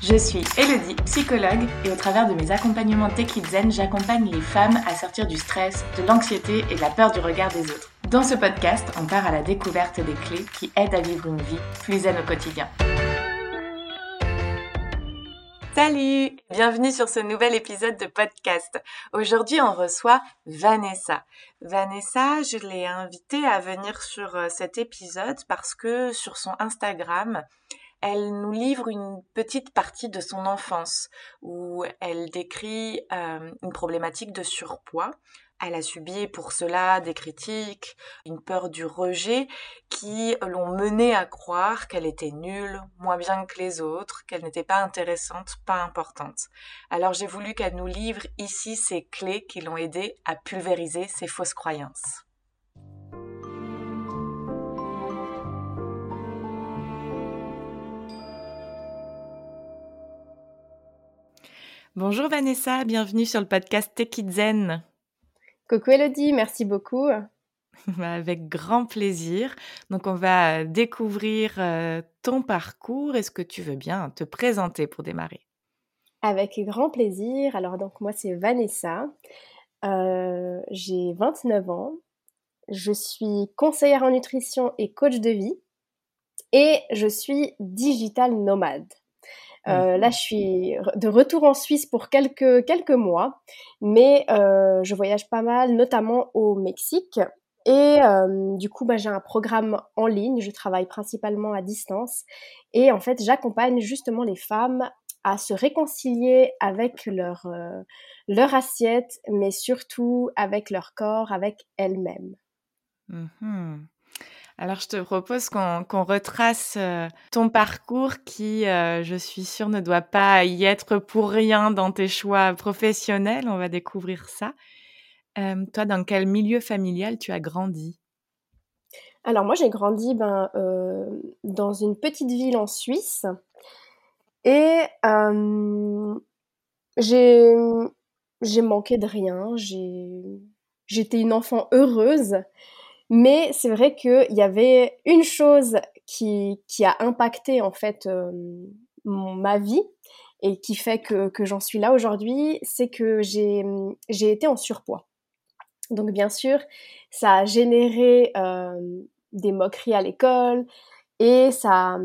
Je suis Elodie, psychologue, et au travers de mes accompagnements Tech Zen, j'accompagne les femmes à sortir du stress, de l'anxiété et de la peur du regard des autres. Dans ce podcast, on part à la découverte des clés qui aident à vivre une vie plus zen au quotidien. Salut Bienvenue sur ce nouvel épisode de podcast. Aujourd'hui, on reçoit Vanessa. Vanessa, je l'ai invitée à venir sur euh, cet épisode parce que sur son Instagram, elle nous livre une petite partie de son enfance où elle décrit euh, une problématique de surpoids. Elle a subi pour cela des critiques, une peur du rejet qui l'ont menée à croire qu'elle était nulle, moins bien que les autres, qu'elle n'était pas intéressante, pas importante. Alors j'ai voulu qu'elle nous livre ici ces clés qui l'ont aidée à pulvériser ces fausses croyances. Bonjour Vanessa, bienvenue sur le podcast Zen. Coucou Elodie, merci beaucoup. Bah, avec grand plaisir. Donc on va découvrir euh, ton parcours. Est-ce que tu veux bien te présenter pour démarrer? Avec grand plaisir. Alors donc moi c'est Vanessa. Euh, j'ai 29 ans. Je suis conseillère en nutrition et coach de vie. Et je suis digital nomade. Euh, là, je suis de retour en Suisse pour quelques, quelques mois, mais euh, je voyage pas mal, notamment au Mexique. Et euh, du coup, bah, j'ai un programme en ligne, je travaille principalement à distance. Et en fait, j'accompagne justement les femmes à se réconcilier avec leur, leur assiette, mais surtout avec leur corps, avec elles-mêmes. Mmh alors, je te propose qu'on retrace euh, ton parcours qui, euh, je suis sûre, ne doit pas y être pour rien dans tes choix professionnels. On va découvrir ça. Euh, toi, dans quel milieu familial tu as grandi? Alors, moi, j'ai grandi ben, dans une petite ville en Suisse. Et j'ai manqué de rien. J'étais une enfant heureuse. Mais c'est vrai qu'il y avait une chose qui, qui a impacté en fait euh, ma vie et qui fait que, que j'en suis là aujourd'hui, c'est que j'ai, été en surpoids. Donc bien sûr, ça a généré euh, des moqueries à l'école et ça,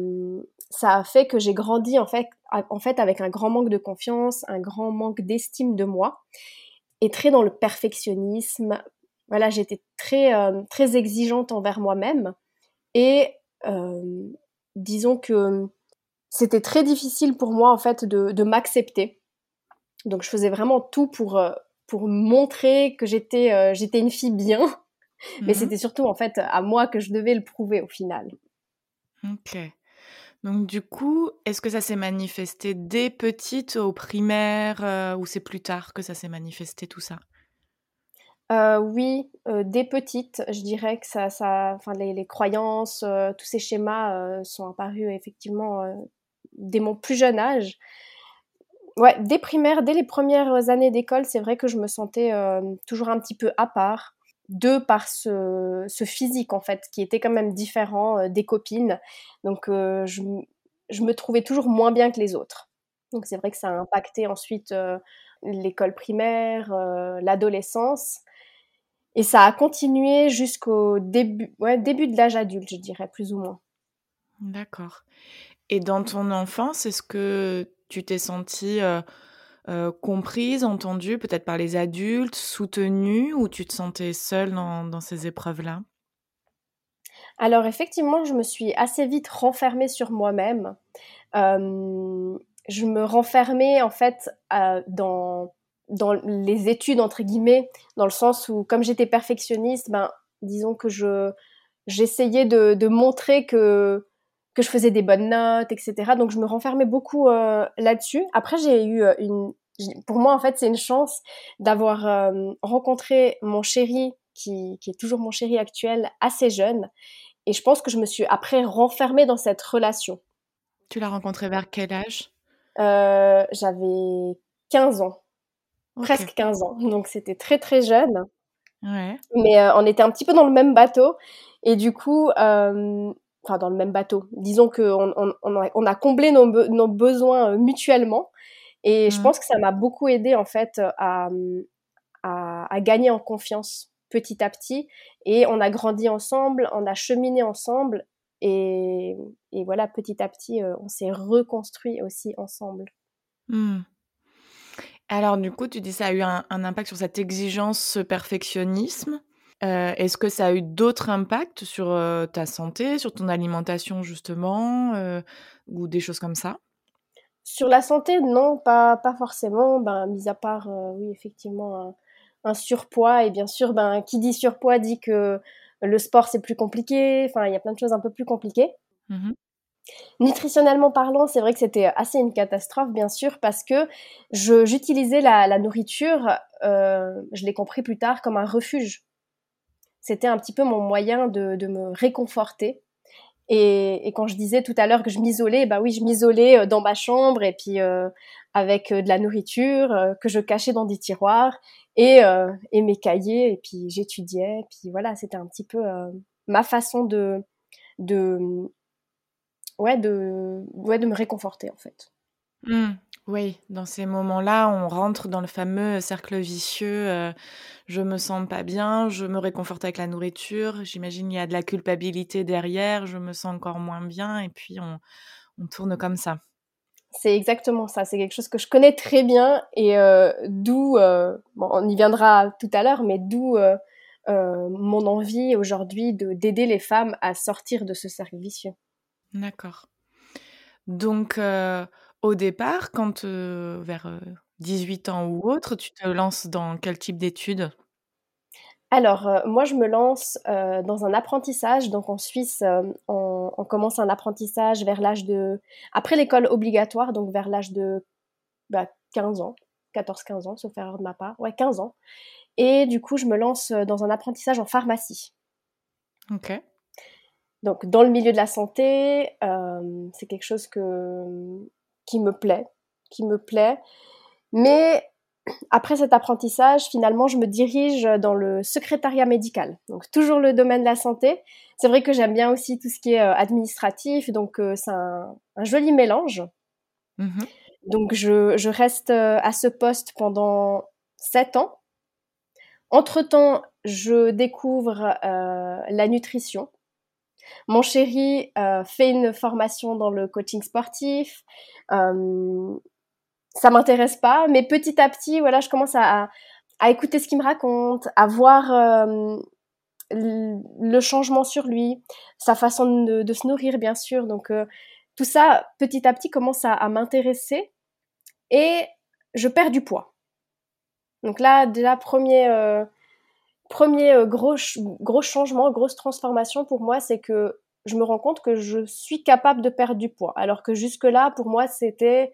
ça a fait que j'ai grandi en fait, en fait avec un grand manque de confiance, un grand manque d'estime de moi et très dans le perfectionnisme, voilà, j'étais très, euh, très exigeante envers moi-même. Et euh, disons que c'était très difficile pour moi, en fait, de, m'accepter. Donc, je faisais vraiment tout pour, euh, pour montrer que j'étais j'étais une fille bien. Mais mmh c'était surtout, en fait, à moi que je devais le prouver au final. Ok. Donc du coup, est-ce que ça s'est manifesté dès petite au primaire ou c'est plus tard que ça s'est manifesté tout ça? Euh, oui, euh, dès petite, je dirais que ça, enfin les, croyances, euh, tous ces schémas sont apparus effectivement dès mon plus jeune âge. Ouais, dès primaire, dès les premières années d'école, c'est vrai que je me sentais toujours un petit peu à part, de par ce, physique en fait, qui était quand même différent des copines. Donc je, je, me trouvais toujours moins bien que les autres. Donc c'est vrai que ça a impacté ensuite l'école primaire, l'adolescence. Et ça a continué jusqu'au début, ouais, début de l'âge adulte, je dirais, plus ou moins. D'accord. Et dans ton enfance, est-ce que tu t'es sentie euh, euh, comprise, entendue, peut-être par les adultes, soutenue, ou tu te sentais seule dans, ces épreuves-là? Alors effectivement, je me suis assez vite renfermée sur moi-même. Euh, je me renfermais en fait dans dans les études entre guillemets, dans le sens où comme j'étais perfectionniste, ben disons que je j'essayais de, de, montrer que que je faisais des bonnes notes, etc. Donc je me renfermais beaucoup euh, là-dessus. Après j'ai eu euh, une, pour moi en fait c'est une chance d'avoir euh, rencontré mon chéri qui, qui est toujours mon chéri actuel assez jeune. Et je pense que je me suis après renfermée dans cette relation. Tu l'as rencontré vers quel âge? J'avais 15 ans presque 15 ans. Donc c'était très très jeune. Mais euh, on était un petit peu dans le même bateau. Et du coup, euh, enfin dans le même bateau. Disons qu'on on, on, a, comblé nos, nos besoins mutuellement. Et je mmh. pense que ça m'a beaucoup aidé en fait à, à, à, gagner en confiance petit à petit. Et on a grandi ensemble, on a cheminé ensemble. Et, et voilà, petit à petit, on s'est reconstruit aussi ensemble. Mmh. Alors du coup, tu dis ça a eu un, impact sur cette exigence, ce perfectionnisme. Euh, est-ce que ça a eu d'autres impacts sur euh, ta santé, sur ton alimentation justement, euh, ou des choses comme ça? Sur la santé, non, pas, pas forcément. Ben, mis à part, oui, effectivement, un, surpoids. Et bien sûr, ben, qui dit surpoids dit que le sport c'est plus compliqué. Enfin, il y a plein de choses un peu plus compliquées. Mmh Nutritionnellement parlant, c'est vrai que c'était assez une catastrophe, bien sûr, parce que j'utilisais la, nourriture, euh, je l'ai compris plus tard, comme un refuge. C'était un petit peu mon moyen de, me réconforter. Et, quand je disais tout à l'heure que je m'isolais, bah oui, je m'isolais euh, dans ma chambre et puis euh, avec de la nourriture que je cachais dans des tiroirs et, et mes cahiers et puis j'étudiais. Puis voilà, c'était un petit peu ma façon de, de ouais, de, ouais, de me réconforter en fait. Mmh. Oui, dans ces moments-là, on rentre dans le fameux cercle vicieux. Euh, je me sens pas bien, je me réconforte avec la nourriture. J'imagine il y a de la culpabilité derrière, je me sens encore moins bien, et puis on, on tourne comme ça. C'est exactement ça. C'est quelque chose que je connais très bien, et euh, d'où, euh, bon, on y viendra tout à l'heure, mais d'où mon envie aujourd'hui de d'aider les femmes à sortir de ce cercle vicieux. D'accord. Donc, au départ, quand, vers, 18 ans ou autre, tu te lances dans quel type d'études? Alors, moi, je me lance, dans un apprentissage. Donc en Suisse, on commence un apprentissage vers l'âge de après l'école obligatoire, donc vers l'âge de, bah, 15 ans, 14-15 ans, sauf erreur de ma part. Ouais, 15 ans et du coup, je me lance, dans un apprentissage en pharmacie. OK. Donc dans le milieu de la santé, euh, c'est quelque chose que, qui me plaît, qui me plaît. Mais après cet apprentissage, finalement, je me dirige dans le secrétariat médical. Donc toujours le domaine de la santé. C'est vrai que j'aime bien aussi tout ce qui est euh, administratif, donc euh, c'est un, joli mélange. Mmh donc je, je, reste à ce poste pendant sept ans. Entre-temps, je découvre la nutrition. Mon chéri euh, fait une formation dans le coaching sportif. Euh, ça m'intéresse pas, mais petit à petit, voilà, je commence à, écouter ce qu'il me raconte, à voir euh, le changement sur lui, sa façon de, se nourrir, bien sûr. Donc euh, tout ça, petit à petit, commence à, à m'intéresser et je perds du poids. Donc là, déjà, premier, premier euh, gros, changement, grosse transformation pour moi, c'est que je me rends compte que je suis capable de perdre du poids. Alors que jusque-là, pour moi, c'était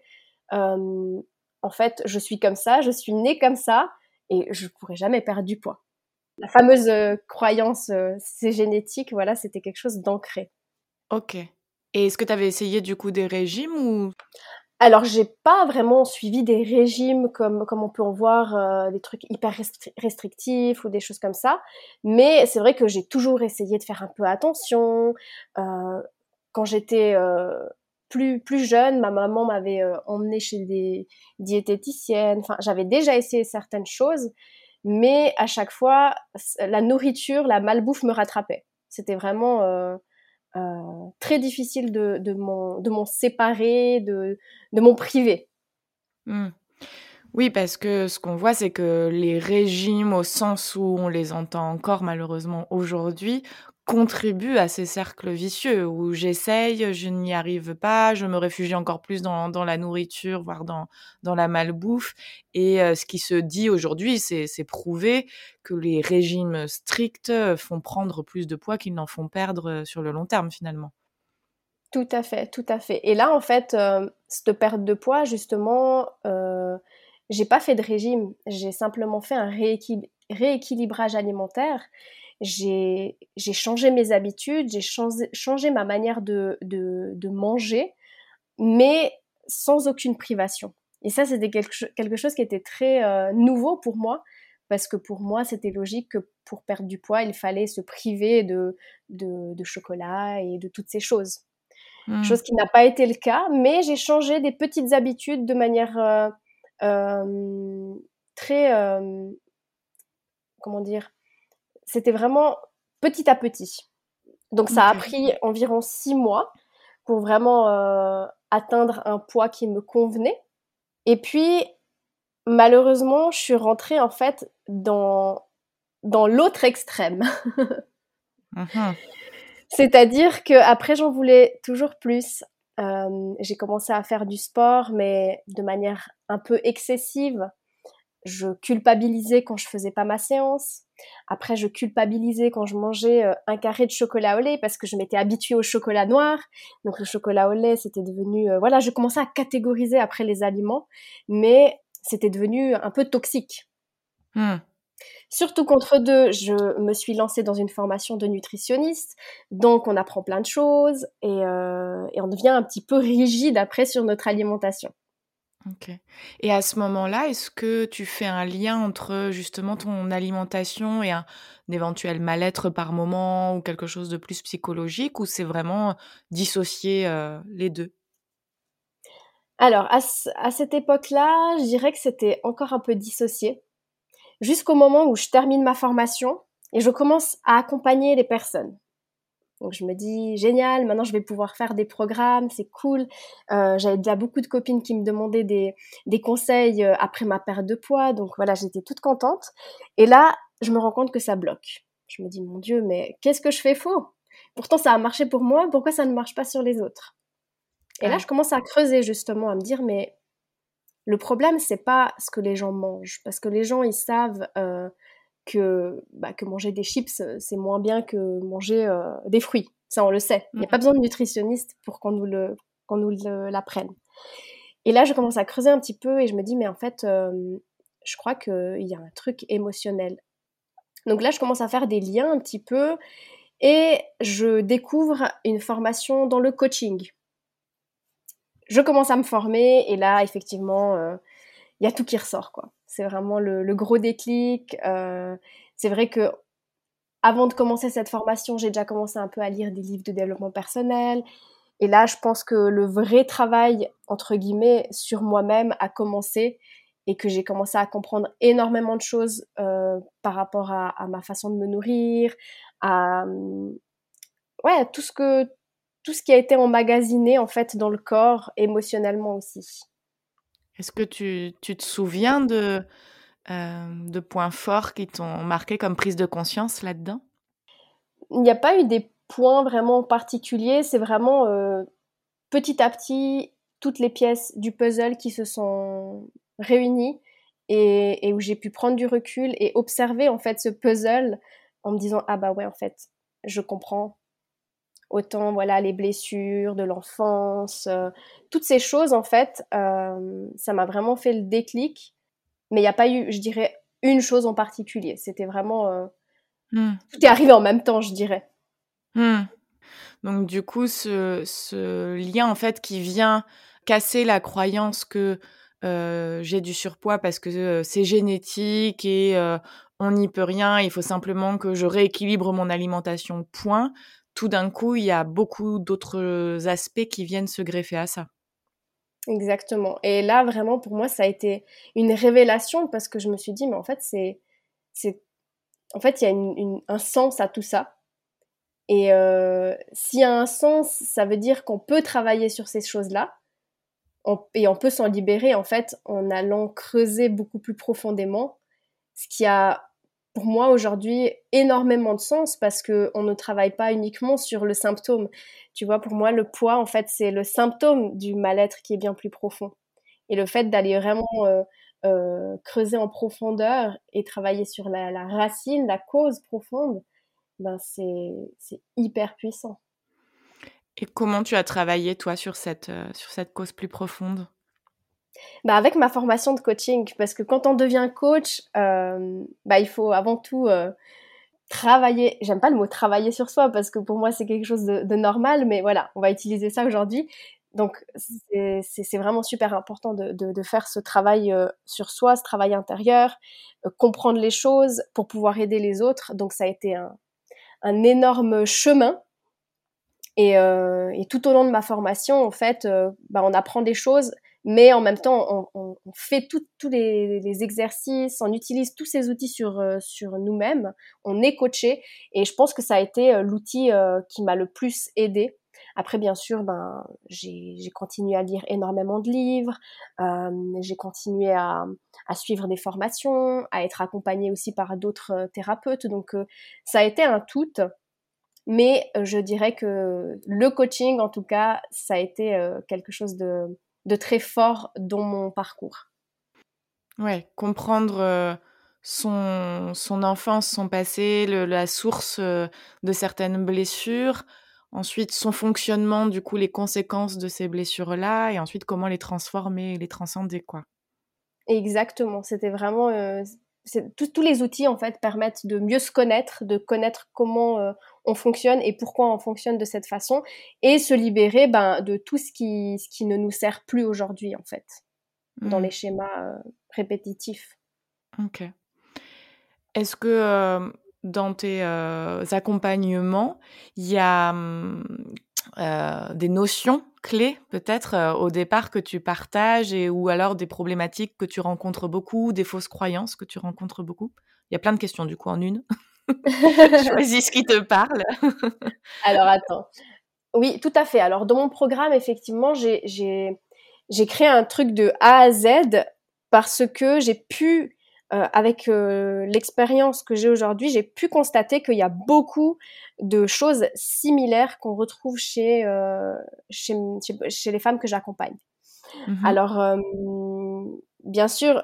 euh, en fait, je suis comme ça, je suis née comme ça et je pourrais jamais perdre du poids. La fameuse euh, croyance, c'est génétique, voilà, c'était quelque chose d'ancré. Ok. Et est-ce que tu avais essayé du coup des régimes ou? Alors, j'ai pas vraiment suivi des régimes comme, comme on peut en voir, euh, des trucs hyper restrictifs ou des choses comme ça. Mais c'est vrai que j'ai toujours essayé de faire un peu attention. Euh, quand j'étais euh, plus, plus jeune, ma maman m'avait emmenée chez des diététiciennes. Enfin, j'avais déjà essayé certaines choses. Mais à chaque fois, la nourriture, la malbouffe me rattrapait. C'était vraiment euh, très difficile de, de m'en séparer, de, de mon privé. Mmh. Oui, parce que ce qu'on voit, c'est que les régimes, au sens où on les entend encore malheureusement aujourd'hui, contribue à ces cercles vicieux où j'essaye, je n'y arrive pas, je me réfugie encore plus dans, la nourriture, voire dans, la malbouffe. Et euh, ce qui se dit aujourd'hui, c'est prouvé que les régimes stricts font prendre plus de poids qu'ils n'en font perdre euh, sur le long terme finalement. Tout à fait, tout à fait. Et là, en fait, euh, cette perte de poids, justement, euh, j'ai pas fait de régime. J'ai simplement fait un rééquilibrage alimentaire j'ai changé mes habitudes, j'ai changé, changé, ma manière de, de, de, manger, mais sans aucune privation. Et ça, c'était quelque, quelque, chose qui était très euh, nouveau pour moi, parce que pour moi, c'était logique que pour perdre du poids, il fallait se priver de, de, chocolat et de toutes ces choses. Hmm. Chose qui n'a pas été le cas, mais j'ai changé des petites habitudes de manière euh, euh, très... Comment dire C'était vraiment petit à petit. Donc ça a pris environ six mois pour vraiment atteindre un poids qui me convenait. Et puis, malheureusement, je suis rentrée en fait dans, dans l'autre extrême. Mhm. C'est-à-dire que après j'en voulais toujours plus. Euh, j'ai commencé à faire du sport, mais de manière un peu excessive. Je culpabilisais quand je faisais pas ma séance. Après, je culpabilisais quand je mangeais euh, un carré de chocolat au lait parce que je m'étais habituée au chocolat noir. Donc le chocolat au lait, c'était devenu... Euh, voilà, je commençais à catégoriser après les aliments, mais c'était devenu un peu toxique. Hmm. Surtout qu'entre deux, je me suis lancée dans une formation de nutritionniste, donc on apprend plein de choses et, euh, et on devient un petit peu rigide après sur notre alimentation. Ok. Et à ce moment-là, est-ce que tu fais un lien entre justement ton alimentation et un, éventuel mal-être par moment ou quelque chose de plus psychologique ou c'est vraiment dissocier euh, les deux? Alors, à, à cette époque-là, je dirais que c'était encore un peu dissocié jusqu'au moment où je termine ma formation et je commence à accompagner les personnes. Donc je me dis génial, maintenant je vais pouvoir faire des programmes, c'est cool. Euh, J'avais déjà beaucoup de copines qui me demandaient des, des conseils euh, après ma perte de poids, donc voilà, j'étais toute contente. Et là, je me rends compte que ça bloque. Je me dis mon Dieu, mais qu'est-ce que je fais faux? Pourtant ça a marché pour moi, pourquoi ça ne marche pas sur les autres? Et là, je commence à creuser justement, à me dire mais le problème c'est pas ce que les gens mangent, parce que les gens ils savent euh, que, bah, que manger des chips, euh, c'est moins bien que manger euh, des fruits. Ça, on le sait. Il n'y a mm. pas besoin de nutritionniste pour qu'on nous le qu'on nous l'apprenne. Et là, je commence à creuser un petit peu et je me dis, mais en fait, euh, je crois qu'il y a un truc émotionnel. Donc là, je commence à faire des liens un petit peu et je découvre une formation dans le coaching. Je commence à me former et là, effectivement, il y a tout qui ressort, quoi. C'est vraiment le, gros déclic. Euh, c'est vrai que avant de commencer cette formation, j'ai déjà commencé un peu à lire des livres de développement personnel. Et là, je pense que le vrai travail, entre guillemets, sur moi-même a commencé et que j'ai commencé à comprendre énormément de choses euh, par rapport à, ma façon de me nourrir, à ouais, tout ce tout ce qui a été emmagasiné en fait dans le corps émotionnellement aussi. Est-ce que tu, te souviens de, euh, de points forts qui t'ont marqué comme prise de conscience là-dedans? Il n'y a pas eu des points vraiment particuliers, c'est vraiment euh, petit à petit toutes les pièces du puzzle qui se sont réunies et, et où j'ai pu prendre du recul et observer en fait ce puzzle en me disant ah bah ouais en fait je comprends autant voilà les blessures de l'enfance, euh, toutes ces choses en fait, euh, ça m'a vraiment fait le déclic. Mais il n'y a pas eu, je dirais, une chose en particulier. C'était vraiment hmm. tout est arrivé en même temps, je dirais. Hmm. Donc du coup, ce, ce, lien en fait qui vient casser la croyance que j'ai du surpoids parce que c'est génétique et on n'y peut rien. Il faut simplement que je rééquilibre mon alimentation. Point tout d'un coup, il y a beaucoup d'autres aspects qui viennent se greffer à ça. Exactement. Et là, vraiment, pour moi, ça a été une révélation parce que je me suis dit, mais en fait, c'est, c'est, en fait, il y a un sens à tout ça. Et euh, s'il y a un sens, ça veut dire qu'on peut travailler sur ces choses-là. et on peut s'en libérer, en fait, en allant creuser beaucoup plus profondément. Ce qui a pour moi aujourd'hui énormément de sens parce que on ne travaille pas uniquement sur le symptôme. Tu vois, pour moi, le poids, en fait, c'est le symptôme du mal-être qui est bien plus profond. Et le fait d'aller vraiment euh, euh, creuser en profondeur et travailler sur la, racine, la cause profonde, ben c'est hyper puissant. Et comment tu as travaillé, toi, sur cette, euh, sur cette cause plus profonde? Bah avec ma formation de coaching, parce que quand on devient coach, euh, bah il faut avant tout euh, travailler. J'aime pas le mot travailler sur soi parce que pour moi c'est quelque chose de, normal, mais voilà, on va utiliser ça aujourd'hui. Donc, c'est vraiment super important de, faire ce travail euh, sur soi, ce travail intérieur, comprendre les choses pour pouvoir aider les autres. Donc, ça a été un, énorme chemin. Et, et, tout au long de ma formation, en fait, bah, on apprend des choses, mais en même temps, on, on, fait tous les, les, exercices, on utilise tous ces outils sur, sur nous-mêmes, on est coaché. Et je pense que ça a été l'outil qui m'a le plus aidé après, bien sûr, ben, j'ai continué à lire énormément de livres, euh, j'ai continué à, à, suivre des formations, à être accompagnée aussi par d'autres euh, thérapeutes. Donc, euh, ça a été un tout. Mais je dirais que le coaching, en tout cas, ça a été quelque chose de, de, très fort dans mon parcours. Ouais, comprendre son, son enfance, son passé, le, la source de certaines blessures, ensuite son fonctionnement, du coup les conséquences de ces blessures-là, et ensuite comment les transformer, les transcender, quoi. Exactement, c'était vraiment... Euh, tous les outils, en fait, permettent de mieux se connaître, de connaître comment euh, on fonctionne et pourquoi on fonctionne de cette façon, et se libérer ben, de tout ce qui, ce qui ne nous sert plus aujourd'hui, en fait, dans mmh. les schémas euh, répétitifs. Ok. Est-ce que dans tes accompagnements, il y a mmh, des notions clés peut-être au départ que tu partages et ou alors des problématiques que tu rencontres beaucoup, des fausses croyances que tu rencontres beaucoup? Il y a plein de questions du coup en une. Choisis ce qui te parle. alors attends. Oui, tout à fait. Alors dans mon programme, effectivement, j'ai créé un truc de A à Z parce que j'ai pu euh, avec euh, l'expérience que j'ai aujourd'hui, j'ai pu constater qu'il y a beaucoup de choses similaires qu'on retrouve chez, euh, chez, chez, les femmes que j'accompagne. Mmh Alors, bien sûr,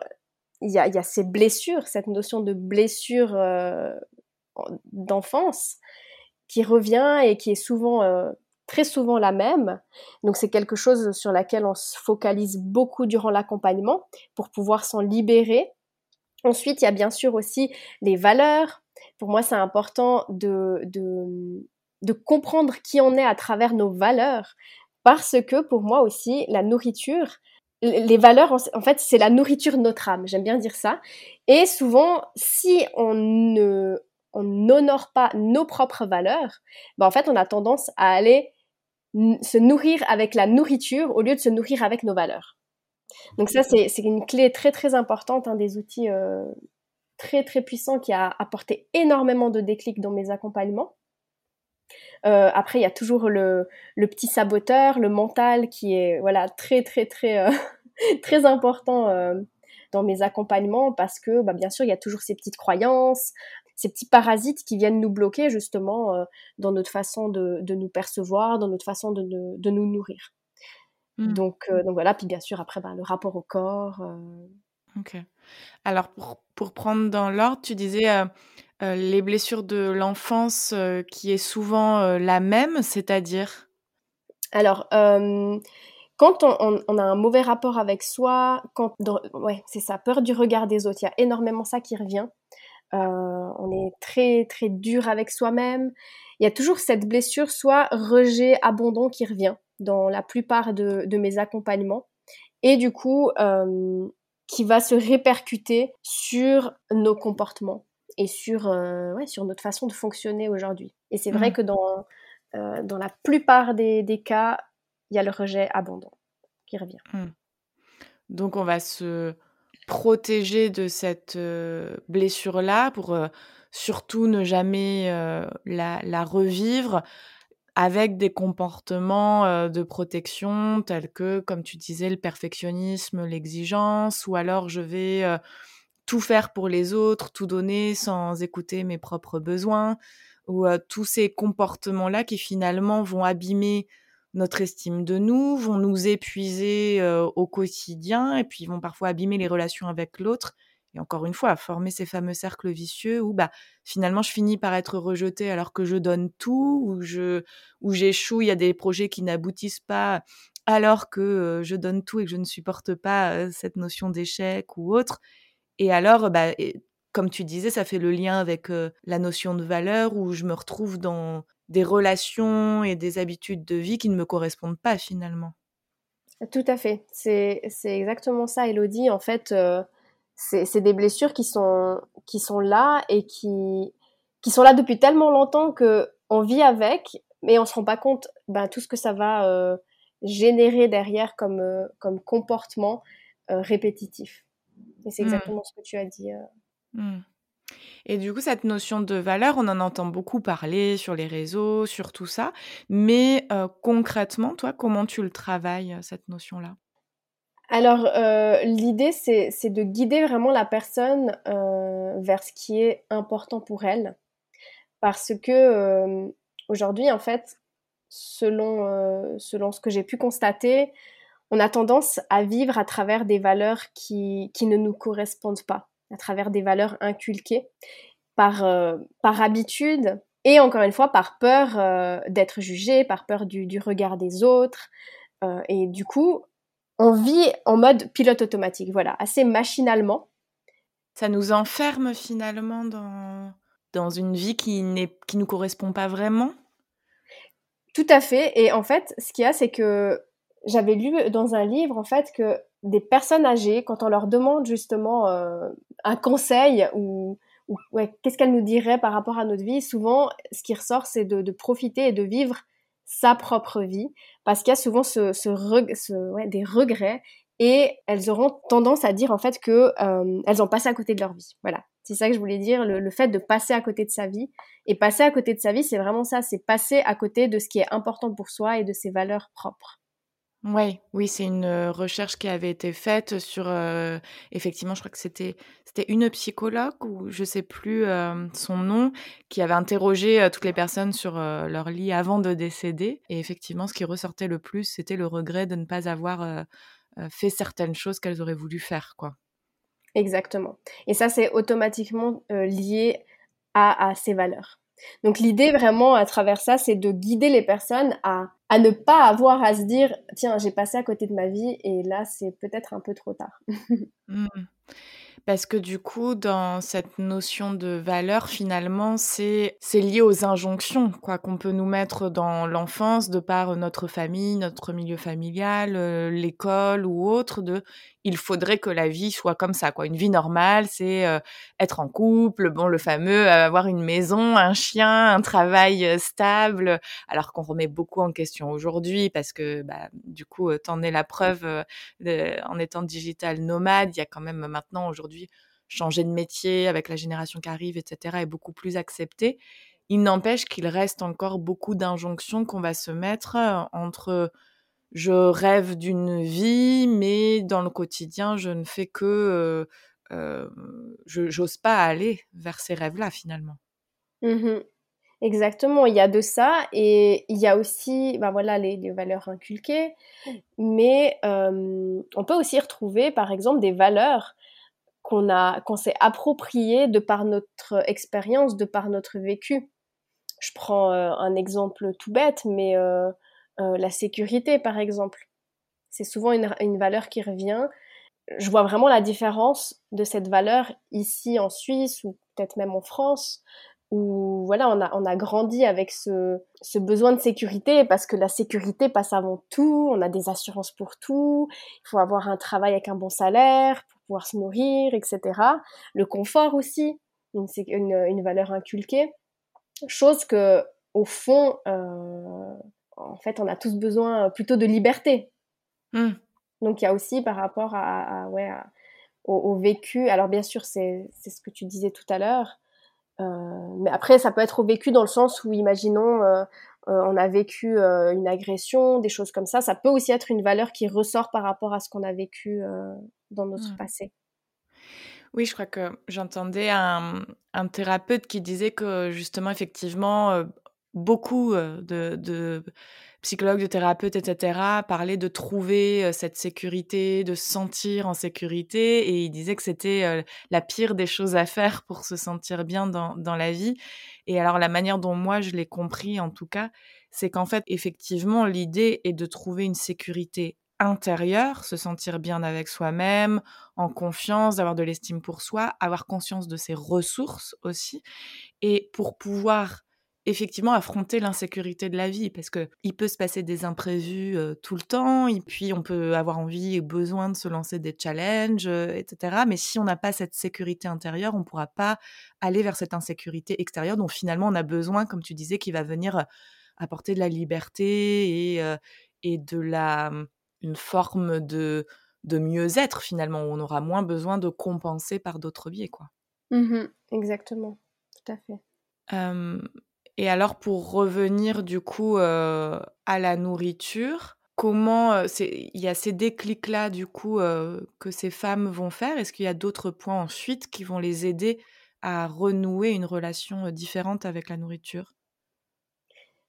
il y a, y a, ces blessures, cette notion de blessure d'enfance qui revient et qui est souvent très souvent la même. Donc c'est quelque chose sur laquelle on se focalise beaucoup durant l'accompagnement pour pouvoir s'en libérer Ensuite, il y a bien sûr aussi les valeurs. Pour moi, c'est important de, de, comprendre qui on est à travers nos valeurs. Parce que pour moi aussi, la nourriture, les valeurs, en fait, c'est la nourriture de notre âme. J'aime bien dire ça. Et souvent, si on ne on n'honore pas nos propres valeurs, ben en fait, on a tendance à aller se nourrir avec la nourriture au lieu de se nourrir avec nos valeurs. Donc ça, c'est une clé très très importante, un des outils euh, très très puissants qui a apporté énormément de déclics dans mes accompagnements. Euh, après, il y a toujours le, petit saboteur, le mental, qui est voilà très très très euh, important dans mes accompagnements parce que bah, bien sûr, il y a toujours ces petites croyances, ces petits parasites qui viennent nous bloquer justement dans notre façon de, nous percevoir, dans notre façon de nous nourrir. Mmh. Donc, euh, donc voilà, puis bien sûr, après, ben, le rapport au corps. Euh. Ok. Alors, pour, pour prendre dans l'ordre, tu disais euh, les blessures de l'enfance qui est souvent la même, c'est-à-dire? Alors, quand on, on, a un mauvais rapport avec soi, quand, ouais, c'est ça, peur du regard des autres, il y a énormément ça qui revient. on est très, très dur avec soi-même. Il y a toujours cette blessure, soit rejet, abandon qui revient dans la plupart de, mes accompagnements et du coup euh, qui va se répercuter sur nos comportements et sur, euh, sur notre façon de fonctionner aujourd'hui. Et c'est vrai mmh. que dans, euh, dans la plupart des, cas, il y a le rejet abondant qui revient. Mmh. Donc on va se protéger de cette blessure-là pour surtout ne jamais la, la, revivre avec des comportements euh, de protection tels que, comme tu disais, le perfectionnisme, l'exigence, ou alors je vais euh, tout faire pour les autres, tout donner sans écouter mes propres besoins, ou euh, tous ces comportements-là qui finalement vont abîmer notre estime de nous, vont nous épuiser au quotidien, et puis vont parfois abîmer les relations avec l'autre et encore une fois, former ces fameux cercles vicieux où bah, finalement je finis par être rejetée alors que je donne tout, ou où j'échoue, il y a des projets qui n'aboutissent pas alors que je donne tout et que je ne supporte pas cette notion d'échec ou autre. Et alors, bah, comme tu disais, ça fait le lien avec la notion de valeur où je me retrouve dans des relations et des habitudes de vie qui ne me correspondent pas finalement. Tout à fait. C'est exactement ça, Elodie. En fait, c'est des blessures qui sont, qui sont là et qui, qui sont là depuis tellement longtemps que on vit avec, mais on se rend pas compte ben, tout ce que ça va euh, générer derrière comme, euh, comme comportement répétitif. Et c'est mmh. exactement ce que tu as dit. Mmh. Et du coup, cette notion de valeur, on en entend beaucoup parler sur les réseaux, sur tout ça. Mais euh, concrètement, toi, comment tu le travailles, euh, cette notion-là? Alors, euh, l'idée, c'est de guider vraiment la personne vers ce qui est important pour elle. Parce que aujourd'hui, en fait, selon, selon ce que j'ai pu constater, on a tendance à vivre à travers des valeurs qui, qui ne nous correspondent pas à travers des valeurs inculquées par, euh, par habitude et encore une fois par peur euh, d'être jugé, par peur du, du regard des autres. Euh, et du coup, on vit en mode pilote automatique, voilà, assez machinalement. Ça nous enferme finalement dans, dans une vie qui ne qui nous correspond pas vraiment? Tout à fait. Et en fait, ce qu'il y a, c'est que j'avais lu dans un livre, en fait, que des personnes âgées, quand on leur demande justement euh, un conseil ou, qu'est-ce qu'elles nous diraient par rapport à notre vie, souvent, ce qui ressort, c'est de, profiter et de vivre sa propre vie, parce qu'il y a souvent ce, ce, des regrets et elles auront tendance à dire en fait que euh, elles ont passé à côté de leur vie. Voilà, c'est ça que je voulais dire, le, le, fait de passer à côté de sa vie. Et passer à côté de sa vie, c'est vraiment ça, c'est passer à côté de ce qui est important pour soi et de ses valeurs propres. Ouais, oui, c'est une recherche qui avait été faite sur, effectivement, je crois que c'était c'était une psychologue ou je sais plus son nom, qui avait interrogé toutes les personnes sur leur lit avant de décéder. Et effectivement, ce qui ressortait le plus, c'était le regret de ne pas avoir fait certaines choses qu'elles auraient voulu faire, quoi. Exactement. Et ça, c'est automatiquement lié à, à valeurs. Donc l'idée vraiment à travers ça, c'est de guider les personnes à, ne pas avoir à se dire, tiens, j'ai passé à côté de ma vie et là, c'est peut-être un peu trop tard. Mmh. Parce que du coup, dans cette notion de valeur, finalement, c'est c'est lié aux injonctions quoi qu'on peut nous mettre dans l'enfance de par notre famille, notre milieu familial, euh, l'école ou autre. De il faudrait que la vie soit comme ça quoi. Une vie normale, c'est euh, être en couple, bon le fameux euh, avoir une maison, un chien, un travail stable. Alors qu'on remet beaucoup en question aujourd'hui parce que bah, du coup, t'en es la preuve en étant digital nomade. Il y a quand même maintenant aujourd'hui changer de métier avec la génération qui arrive, etc., est beaucoup plus accepté. Il n'empêche qu'il reste encore beaucoup d'injonctions qu'on va se mettre euh, entre je rêve d'une vie, mais dans le quotidien, je ne fais que... Euh, euh, je j'ose pas aller vers ces rêves-là, finalement. Mmh Exactement, il y a de ça et il y a aussi ben voilà, les, valeurs inculquées, mais on peut aussi retrouver par exemple des valeurs qu'on a s'est approprié de par notre expérience, de par notre vécu. Je prends euh, un exemple tout bête, mais euh, la sécurité, par exemple. C'est souvent une, une, valeur qui revient. Je vois vraiment la différence de cette valeur ici en Suisse ou peut-être même en France, où voilà, on a, on a grandi avec ce, ce besoin de sécurité parce que la sécurité passe avant tout, on a des assurances pour tout, il faut avoir un travail avec un bon salaire pour pouvoir se nourrir, etc. Le confort aussi, c'est une, une, valeur inculquée. Chose que, au fond, euh, en fait, on a tous besoin plutôt de liberté. Mmh. Donc, il y a aussi par rapport à, ouais, au, vécu, alors bien sûr, c'est ce que tu disais tout à l'heure, euh, mais après, ça peut être vécu dans le sens où, imaginons, euh, euh, on a vécu une agression, des choses comme ça. Ça peut aussi être une valeur qui ressort par rapport à ce qu'on a vécu dans notre mmh. passé. Oui, je crois que j'entendais un, un, thérapeute qui disait que justement, effectivement, beaucoup de, psychologues, de thérapeutes, etc., parlaient de trouver cette sécurité, de se sentir en sécurité. Et il disait que c'était la pire des choses à faire pour se sentir bien dans, dans la vie. Et alors, la manière dont moi, je l'ai compris, en tout cas, c'est qu'en fait, effectivement, l'idée est de trouver une sécurité intérieure, se sentir bien avec soi-même, en confiance, d'avoir de l'estime pour soi, avoir conscience de ses ressources aussi. Et pour pouvoir effectivement affronter l'insécurité de la vie parce que il peut se passer des imprévus tout le temps et puis on peut avoir envie et besoin de se lancer des challenges etc mais si on n'a pas cette sécurité intérieure on ne pourra pas aller vers cette insécurité extérieure dont finalement on a besoin comme tu disais qui va venir apporter de la liberté et, et de la une forme de de mieux-être finalement où on aura moins besoin de compenser par d'autres biais quoi. Mmh exactement, tout à fait. Et alors pour revenir du coup à la nourriture, comment il y a ces déclics là du coup que ces femmes vont faire Est-ce qu'il y a d'autres points ensuite qui vont les aider à renouer une relation différente avec la nourriture?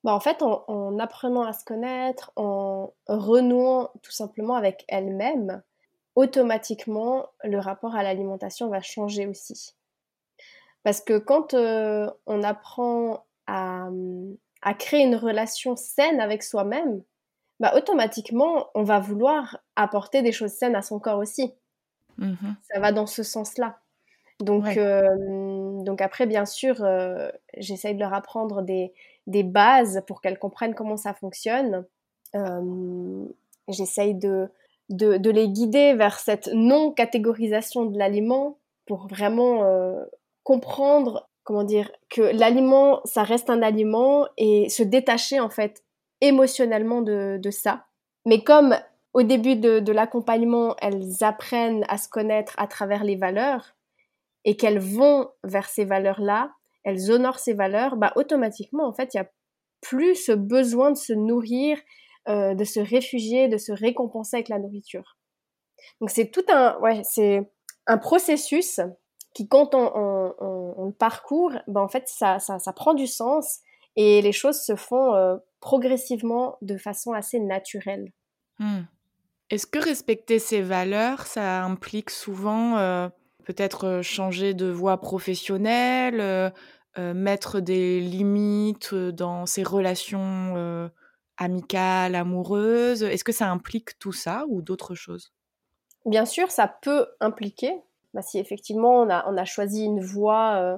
Bah en fait, en, en, apprenant à se connaître, en renouant tout simplement avec elle-même, automatiquement, le rapport à l'alimentation va changer aussi. Parce que quand on apprend à, à créer une relation saine avec soi-même, bah, automatiquement, on va vouloir apporter des choses saines à son corps aussi. Mmh Ça va dans ce sens-là. Donc, euh, donc après, bien sûr, euh, j'essaye de leur apprendre des, des bases pour qu'elles comprennent comment ça fonctionne. Euh, j'essaye de, de, de, les guider vers cette non-catégorisation de l'aliment pour vraiment comprendre comment dire, que l'aliment, ça reste un aliment et se détacher en fait émotionnellement de, ça. Mais comme au début de, l'accompagnement, elles apprennent à se connaître à travers les valeurs et qu'elles vont vers ces valeurs-là, elles honorent ces valeurs, bah automatiquement en fait il y a plus ce besoin de se nourrir, euh, de se réfugier, de se récompenser avec la nourriture. Donc c'est tout un, ouais, c'est un processus qui, quand on, le parcourt, ben en fait, ça, ça, prend du sens et les choses se font euh, progressivement de façon assez naturelle. Hmm. Est-ce que respecter ces valeurs, ça implique souvent euh, peut-être euh, changer de voie professionnelle, mettre des limites dans ses relations amicales, amoureuses? Est-ce que ça implique tout ça ou d'autres choses? Bien sûr, ça peut impliquer, bah, si effectivement on a, on a choisi une voie euh,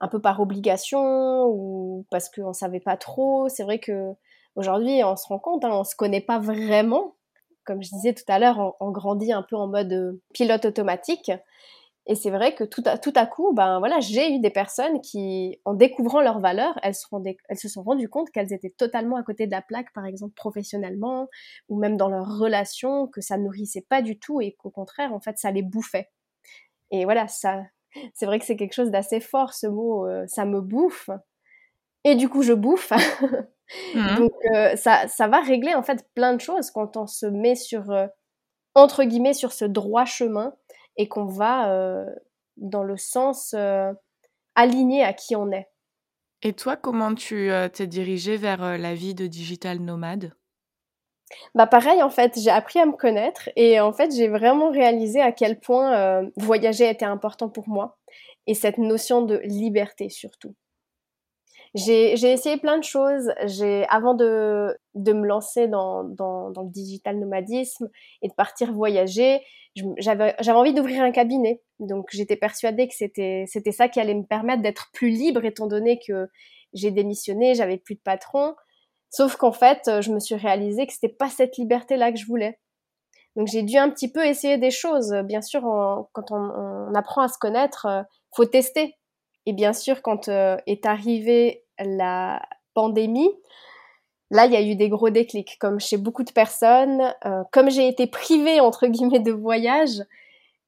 un peu par obligation ou parce qu'on ne savait pas trop, c'est vrai que aujourd'hui on se rend compte, hein, on ne se connaît pas vraiment. Comme je disais tout à l'heure, on, grandit un peu en mode euh, pilote automatique. Et c'est vrai que tout à, tout à coup, ben voilà, j'ai eu des personnes qui, en découvrant leurs valeurs, elles se, elles se sont rendues compte qu'elles étaient totalement à côté de la plaque, par exemple professionnellement, ou même dans leur relation, que ça nourrissait pas du tout et qu'au contraire, en fait, ça les bouffait. Et voilà, ça, c'est vrai que c'est quelque chose d'assez fort ce mot, euh, ça me bouffe. Et du coup, je bouffe. Mmh. Donc euh, ça, ça va régler en fait plein de choses quand on se met sur euh, entre guillemets sur ce droit chemin et qu'on va dans le sens aligné à qui on est. Et toi, comment tu t'es dirigée vers la vie de digital nomade? Bah pareil en fait, j'ai appris à me connaître et en fait j'ai vraiment réalisé à quel point euh, voyager était important pour moi et cette notion de liberté surtout. J'ai essayé plein de choses. J'ai avant de, de me lancer dans, dans, dans, le digital nomadisme et de partir voyager, j'avais envie d'ouvrir un cabinet. Donc j'étais persuadée que c'était c'était ça qui allait me permettre d'être plus libre étant donné que j'ai démissionné, j'avais plus de patron. Sauf qu'en fait, euh, je me suis réalisé que c'était pas cette liberté-là que je voulais. Donc j'ai dû un petit peu essayer des choses. Bien sûr, quand on, apprend à se connaître, euh, faut tester. Et bien sûr, quand euh, est arrivée la pandémie, là, il y a eu des gros déclics. Comme chez beaucoup de personnes, comme j'ai été privée entre guillemets de voyage,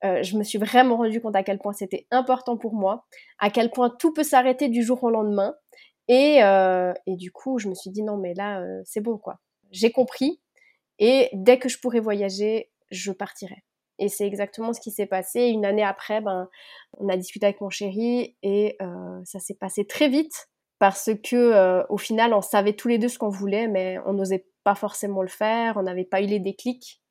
je me suis vraiment rendu compte à quel point c'était important pour moi, à quel point tout peut s'arrêter du jour au lendemain, et, euh, et du coup, je me suis dit non, mais là, euh, c'est bon, quoi. J'ai compris. Et dès que je pourrais voyager, je partirai. Et c'est exactement ce qui s'est passé. Une année après, ben, on a discuté avec mon chéri et euh, ça s'est passé très vite parce que au final, on savait tous les deux ce qu'on voulait, mais on n'osait pas forcément le faire. On n'avait pas eu les déclics.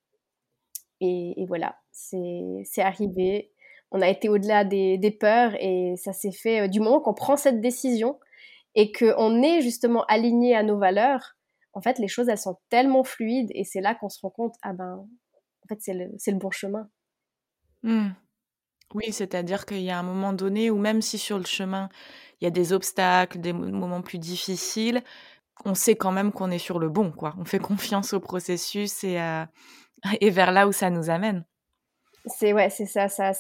Et, et voilà, c'est arrivé. On a été au-delà des, des, peurs et ça s'est fait du moment qu'on prend cette décision et qu'on est justement aligné à nos valeurs, en fait, les choses, elles sont tellement fluides et c'est là qu'on se rend compte, ah ben, en fait, c'est le, le, bon chemin. Mmh. Oui, c'est-à-dire qu'il y a un moment donné où même si sur le chemin, il y a des obstacles, des moments plus difficiles, on sait quand même qu'on est sur le bon, quoi. On fait confiance au processus et, et vers là où ça nous amène. C'est ouais, c'est ça, ça,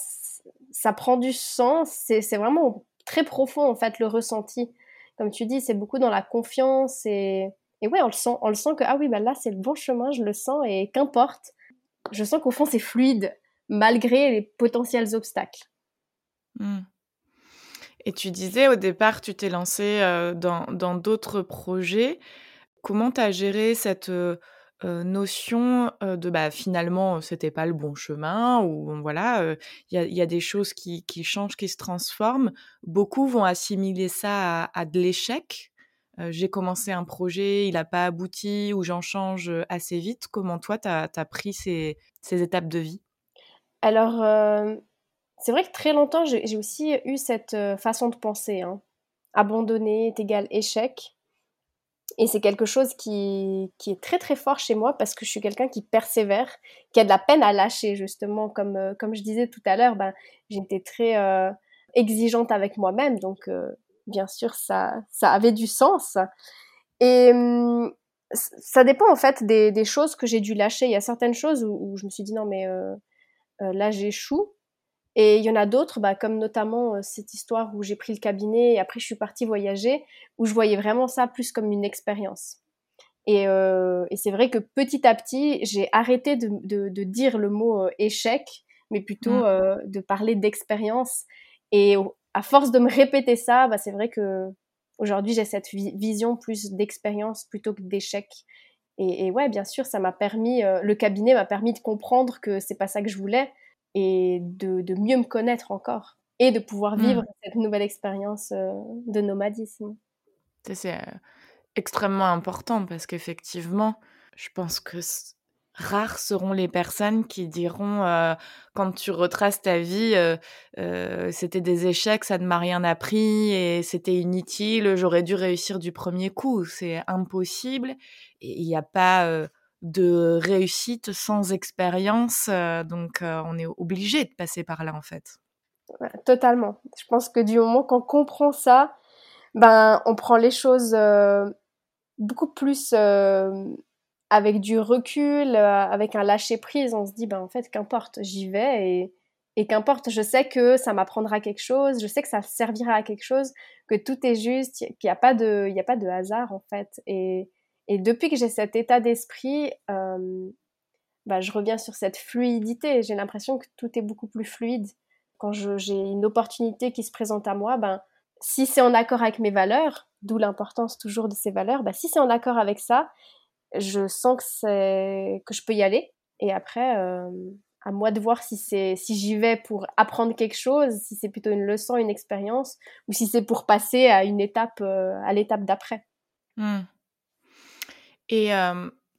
ça prend du sens. C'est vraiment très profond en fait le ressenti. Comme tu dis, c'est beaucoup dans la confiance et, et ouais, on le sent, on le sent que ah oui, bah là c'est le bon chemin, je le sens et qu'importe. Je sens qu'au fond c'est fluide malgré les potentiels obstacles. Mmh. Et tu disais au départ, tu t'es lancé euh, dans d'autres projets. Comment tu as géré cette euh, notion de bah, finalement, c'était pas le bon chemin ou voilà, il y, a, des choses qui, changent, qui se transforment. Beaucoup vont assimiler ça à, de l'échec. J'ai commencé un projet, il n'a pas abouti ou j'en change assez vite. Comment toi, tu as, pris ces, étapes de vie? Alors, c'est vrai que très longtemps, j'ai aussi eu cette euh, façon de penser. Hein. Abandonner est égal échec. Et c'est quelque chose qui, est très très fort chez moi parce que je suis quelqu'un qui persévère, qui a de la peine à lâcher justement. Comme, euh, je disais tout à l'heure, ben, j'étais très euh, exigeante avec moi-même. Donc bien sûr, ça, ça avait du sens. Et hum, ça dépend en fait des, choses que j'ai dû lâcher. Il y a certaines choses où je me suis dit non mais là j'échoue. Et il y en a d'autres, bah, comme notamment euh, cette histoire où j'ai pris le cabinet et après je suis partie voyager, où je voyais vraiment ça plus comme une expérience. Et, euh, et c'est vrai que petit à petit, j'ai arrêté de, de, de, dire le mot euh, échec, mais plutôt mm. euh, de parler d'expérience. Et à force de me répéter ça, bah, c'est vrai que aujourd'hui j'ai cette vision plus d'expérience plutôt que d'échec. Et, et, ouais, bien sûr, ça m'a permis, le cabinet m'a permis de comprendre que c'est pas ça que je voulais, et de, mieux me connaître encore et de pouvoir vivre mmh. cette nouvelle expérience euh, de nomadisme. C'est euh, extrêmement important parce qu'effectivement, je pense que rares seront les personnes qui diront euh, quand tu retraces ta vie, c'était des échecs, ça ne m'a rien appris et c'était inutile, j'aurais dû réussir du premier coup. C'est impossible et il n'y a pas de réussite sans expérience. Euh, donc, euh, on est obligé de passer par là, en fait. totalement. Je pense que du moment qu'on comprend ça, ben, on prend les choses euh, beaucoup plus avec du recul, avec un lâcher prise. On se dit, ben, en fait, qu'importe, j'y vais et, et qu'importe, je sais que ça m'apprendra quelque chose, je sais que ça servira à quelque chose, que tout est juste, qu'il n'y a, pas de, il a pas de hasard, en fait. Et, et depuis que j'ai cet état d'esprit, euh, bah, je reviens sur cette fluidité. J'ai l'impression que tout est beaucoup plus fluide. Quand j'ai une opportunité qui se présente à moi, ben, si c'est en accord avec mes valeurs, d'où l'importance toujours de ces valeurs, ben, si c'est en accord avec ça, je sens que, que je peux y aller. Et après, euh, à moi de voir si, si j'y vais pour apprendre quelque chose, si c'est plutôt une leçon, une expérience, ou si c'est pour passer à une euh, l'étape d'après. Mmh. Et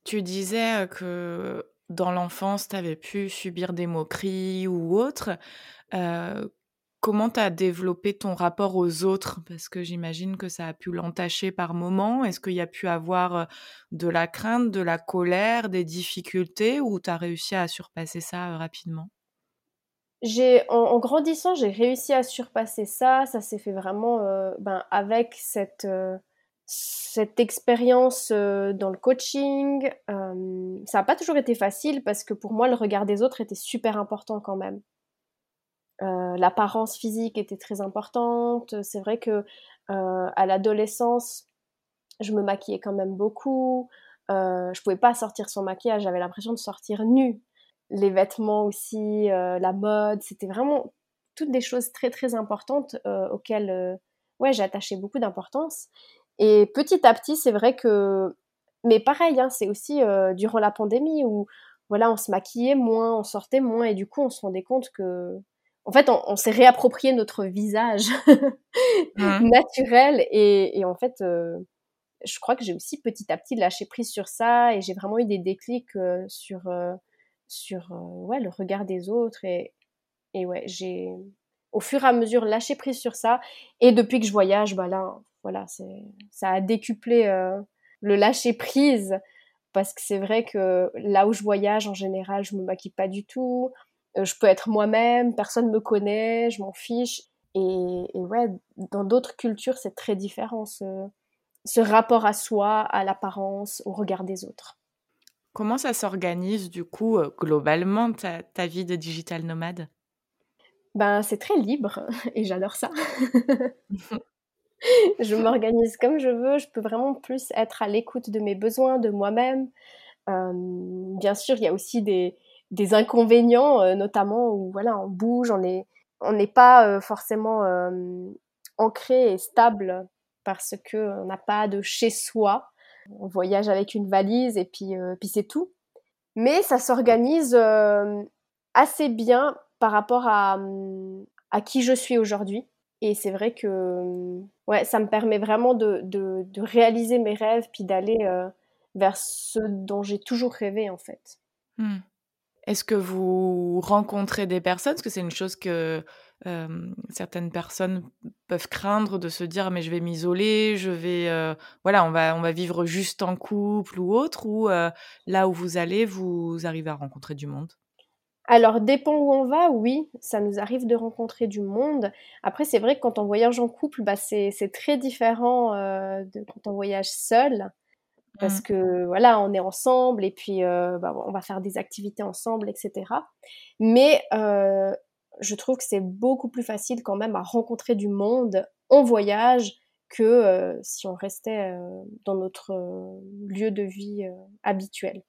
tu disais que dans l'enfance, tu avais pu subir des moqueries ou autres. comment tu as développé ton rapport aux autres? Parce que j'imagine que ça a pu l'entacher par moments. Est-ce qu'il y a pu avoir de la crainte, de la colère, des difficultés ou tu as réussi à surpasser ça rapidement? J'ai en, grandissant, j'ai réussi à surpasser ça. Ça s'est fait vraiment ben, avec cette cette expérience euh, dans le coaching, euh, ça n'a pas toujours été facile parce que pour moi, le regard des autres était super important quand même. Euh, l'apparence physique était très importante. C'est vrai que à l'adolescence, je me maquillais quand même beaucoup. je pouvais pas sortir sans maquillage. J'avais l'impression de sortir nue. Les vêtements aussi, la mode, c'était vraiment toutes des choses très très importantes auxquelles ouais j'ai attaché beaucoup d'importance. Et petit à petit, c'est vrai que, mais pareil, hein, c'est aussi euh, durant la pandémie où voilà, on se maquillait moins, on sortait moins, et du coup, on se rendait compte que, en fait, on, s'est réapproprié notre visage mmh. naturel, et, et, en fait, euh, je crois que j'ai aussi petit à petit lâché prise sur ça, et j'ai vraiment eu des déclics euh, sur sur ouais le regard des autres, et et ouais, j'ai au fur et à mesure lâché prise sur ça, et depuis que je voyage, bah là voilà, ça a décuplé euh, le lâcher prise parce que c'est vrai que là où je voyage en général, je me maquille pas du tout. Euh, je peux être moi-même, personne me connaît, je m'en fiche. Et, ouais, dans d'autres cultures, c'est très différent, ce, ce rapport à soi, à l'apparence, au regard des autres. Comment ça s'organise du coup euh, globalement ta vie de digital nomade? Ben c'est très libre et j'adore ça. je m'organise comme je veux, je peux vraiment plus être à l'écoute de mes besoins, de moi-même. Euh, bien sûr, il y a aussi des, des inconvénients, euh, notamment où voilà, on bouge, on est, on n'est pas forcément ancré et stable parce que on n'a pas de chez soi on voyage avec une valise et puis, euh, puis c'est tout. Mais ça s'organise euh, assez bien par rapport à, à qui je suis aujourd'hui. Et c'est vrai que ouais, ça me permet vraiment de, réaliser mes rêves puis d'aller euh, vers ce dont j'ai toujours rêvé en fait. Hmm. Est-ce que vous rencontrez des personnes? Parce que c'est une chose que certaines personnes peuvent craindre de se dire mais je vais m'isoler, je vais voilà on va on va vivre juste en couple ou autre ou là où vous allez vous arrivez à rencontrer du monde? Alors dépend où on va, oui, ça nous arrive de rencontrer du monde. Après c'est vrai que quand on voyage en couple, bah, c'est très différent de quand on voyage seul parce mmh. que voilà, on est ensemble et puis bah, on va faire des activités ensemble, etc. Mais je trouve que c'est beaucoup plus facile quand même à rencontrer du monde en voyage que euh, si on restait euh, dans notre euh, lieu de vie habituel.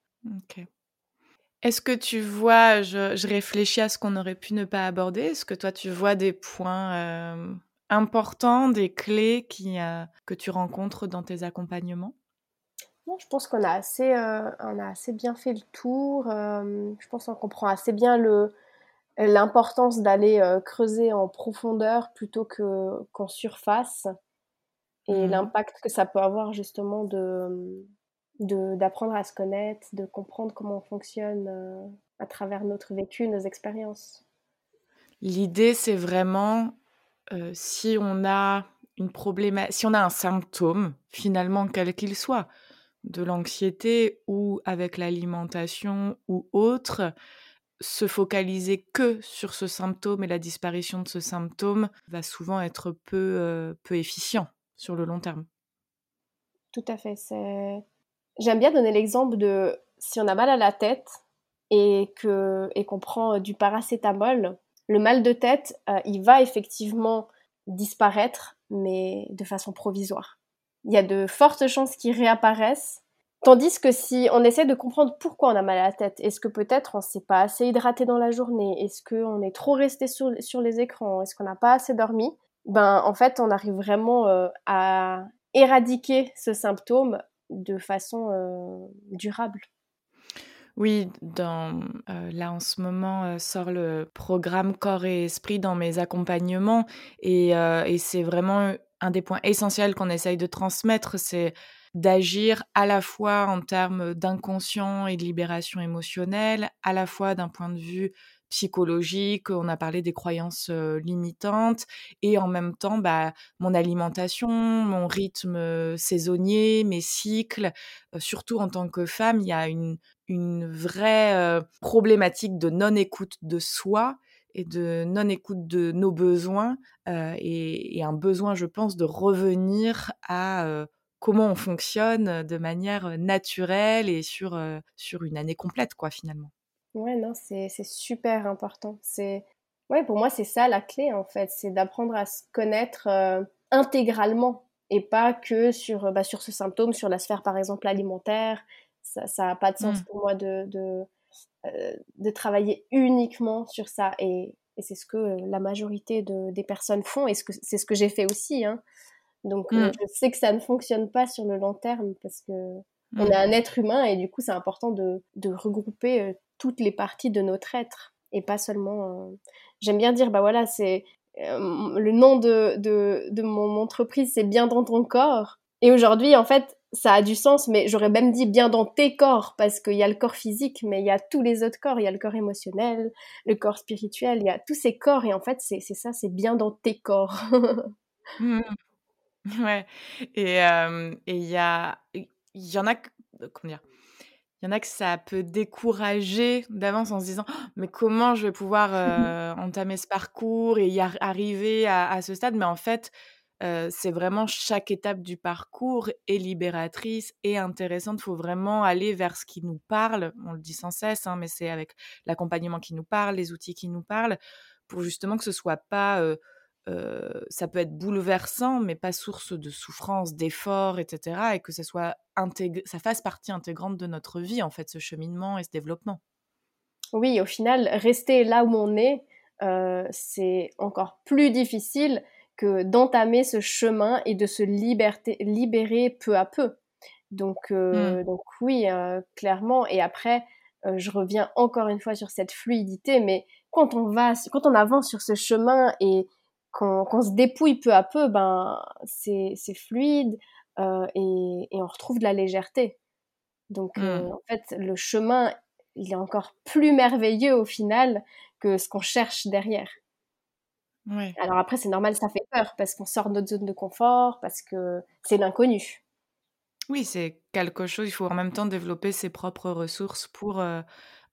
Est-ce que tu vois, je, réfléchis à ce qu'on aurait pu ne pas aborder, est-ce que toi tu vois des points importants, des clés qui, que tu rencontres dans tes accompagnements? Non, je pense qu'on a, assez, on a assez bien fait le tour. je pense qu'on comprend assez bien le, l'importance d'aller euh, creuser en profondeur plutôt que qu'en surface et mmh l'impact que ça peut avoir justement de d'apprendre à se connaître, de comprendre comment on fonctionne euh, à travers notre vécu, nos expériences. L'idée, c'est vraiment euh, si on a une problématique, si on a un symptôme, finalement quel qu'il soit, de l'anxiété ou avec l'alimentation ou autre, se focaliser que sur ce symptôme et la disparition de ce symptôme va souvent être peu, euh, peu efficient sur le long terme. Tout à fait. J'aime bien donner l'exemple de si on a mal à la tête et que et qu'on prend euh, du paracétamol, le mal de tête, euh, il va effectivement disparaître, mais de façon provisoire. Il y a de fortes chances qu'il réapparaisse, Tandis que si on essaie de comprendre pourquoi on a mal à la tête, est-ce que peut-être on ne s'est pas assez hydraté dans la journée, est-ce qu'on est trop resté sur, les écrans, est-ce qu'on n'a pas assez dormi, ben en fait on arrive vraiment euh, à éradiquer ce symptôme de façon euh, durable. Oui, dans, euh, là en ce moment sort le programme Corps et Esprit dans mes accompagnements et, et c'est vraiment un des points essentiels qu'on essaye de transmettre, c'est d'agir à la fois en termes d'inconscient et de libération émotionnelle, à la fois d'un point de vue psychologique, on a parlé des croyances limitantes, et en même temps, bah, mon alimentation, mon rythme saisonnier, mes cycles, surtout en tant que femme, il y a une, une vraie problématique de non-écoute de soi et de non-écoute de nos besoins, et, et, un besoin, je pense, de revenir à comment on fonctionne de manière naturelle et sur, sur une année complète, quoi, finalement. Ouais, non, c'est super important. C'est ouais, pour moi, c'est ça la clé, en fait, c'est d'apprendre à se connaître intégralement et pas que sur, bah, sur ce symptôme, sur la sphère, par exemple, alimentaire. Ça n'a pas de sens mmh. pour moi de, de, de, travailler uniquement sur ça. Et, et c'est ce que la majorité de, des personnes font et c'est ce que j'ai fait aussi. Hein. Donc, euh, mmh. je sais que ça ne fonctionne pas sur le long terme parce que on est un être humain et du coup, c'est important de, de regrouper euh, toutes les parties de notre être et pas seulement. Euh, j'aime bien dire, bah voilà, c'est le nom de, de, de mon entreprise, c'est bien dans ton corps. Et aujourd'hui, en fait, ça a du sens, mais j'aurais même dit bien dans tes corps, parce qu'il y a le corps physique, mais il y a tous les autres corps. Il y a le corps émotionnel, le corps spirituel, il y a tous ces corps, et en fait, c'est ça, c'est bien dans tes corps. Mmh. Ouais et il y a il y en a comment dire? il y en a que ça peut décourager d'avance en se disant «Oh, mais comment je vais pouvoir entamer ce parcours et y arriver à, ce stade? Mais en fait c'est vraiment chaque étape du parcours est libératrice et intéressante. Il faut vraiment aller vers ce qui nous parle. On le dit sans cesse, hein, mais c'est avec l'accompagnement qui nous parle, les outils qui nous parlent, pour justement que ce soit pas ça peut être bouleversant, mais pas source de souffrance, d'effort, etc. Et que ça soit ça fasse partie intégrante de notre vie, en fait, ce cheminement et ce développement. Oui, au final, rester là où on est, c'est encore plus difficile que d'entamer ce chemin et de se libérer peu à peu. Donc, mmh. donc oui, clairement. Et après, je reviens encore une fois sur cette fluidité, mais quand on va, quand on avance sur ce chemin et qu'on se dépouille peu à peu, ben c'est fluide euh, et, on retrouve de la légèreté. Donc euh, mmh. en fait, le chemin, il est encore plus merveilleux au final que ce qu'on cherche derrière. Alors après, c'est normal, ça fait peur parce qu'on sort de notre zone de confort, parce que c'est l'inconnu. Oui, c'est quelque chose, il faut en même temps développer ses propres ressources pour euh,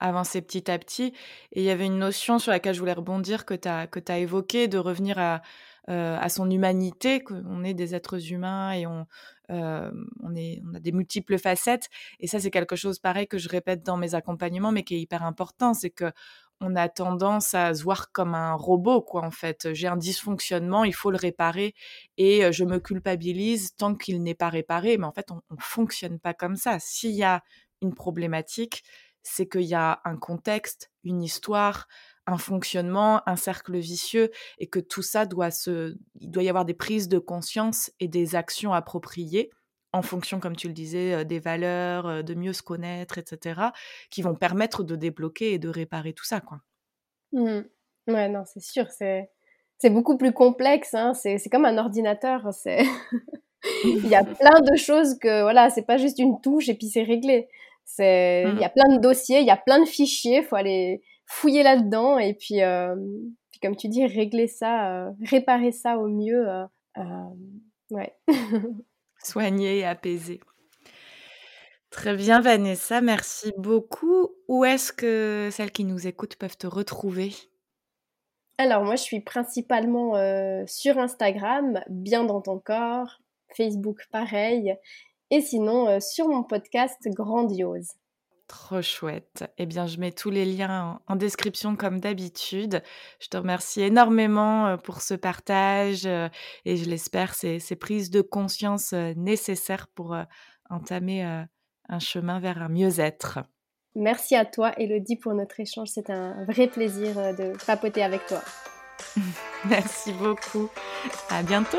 avancer petit à petit. Et il y avait une notion sur laquelle je voulais rebondir que tu as, que as évoquée, de revenir à, euh, à son humanité, qu'on est des êtres humains et on, euh, on, est, on a des multiples facettes. Et ça, c'est quelque chose pareil que je répète dans mes accompagnements, mais qui est hyper important, c'est que on a tendance à se voir comme un robot, quoi, en fait. J'ai un dysfonctionnement, il faut le réparer et euh, je me culpabilise tant qu'il n'est pas réparé. Mais en fait, on ne fonctionne pas comme ça. S'il y a une problématique, c'est qu'il y a un contexte, une histoire, un fonctionnement, un cercle vicieux, et que tout ça doit se, il doit y avoir des prises de conscience et des actions appropriées en fonction, comme tu le disais, euh, des valeurs, euh, de mieux se connaître, etc., qui vont permettre de débloquer et de réparer tout ça, quoi. Mmh. Ouais, non, c'est sûr, c'est c'est beaucoup plus complexe. Hein. C'est comme un ordinateur. C'est il y a plein de choses que voilà, c'est pas juste une touche et puis c'est réglé. C'est, il y mmh. a plein de dossiers, il y a plein de fichiers, faut aller fouiller là-dedans et puis, euh, puis comme tu dis, régler ça, euh, réparer ça au mieux. Euh, ouais. Soigner et apaiser. Très bien, Vanessa, merci beaucoup. Où est-ce que celles qui nous écoutent peuvent te retrouver? Alors, moi, je suis principalement sur Instagram, bien dans ton corps, Facebook, pareil, et sinon euh, sur mon podcast Grandiose. Trop chouette. Eh bien, je mets tous les liens en, description comme d'habitude. Je te remercie énormément euh, pour ce partage euh, et je l'espère, ces, ces prises de conscience nécessaires pour entamer un chemin vers un mieux-être. Merci à toi, Elodie, pour notre échange. C'est un vrai plaisir de papoter avec toi. Merci beaucoup. À bientôt.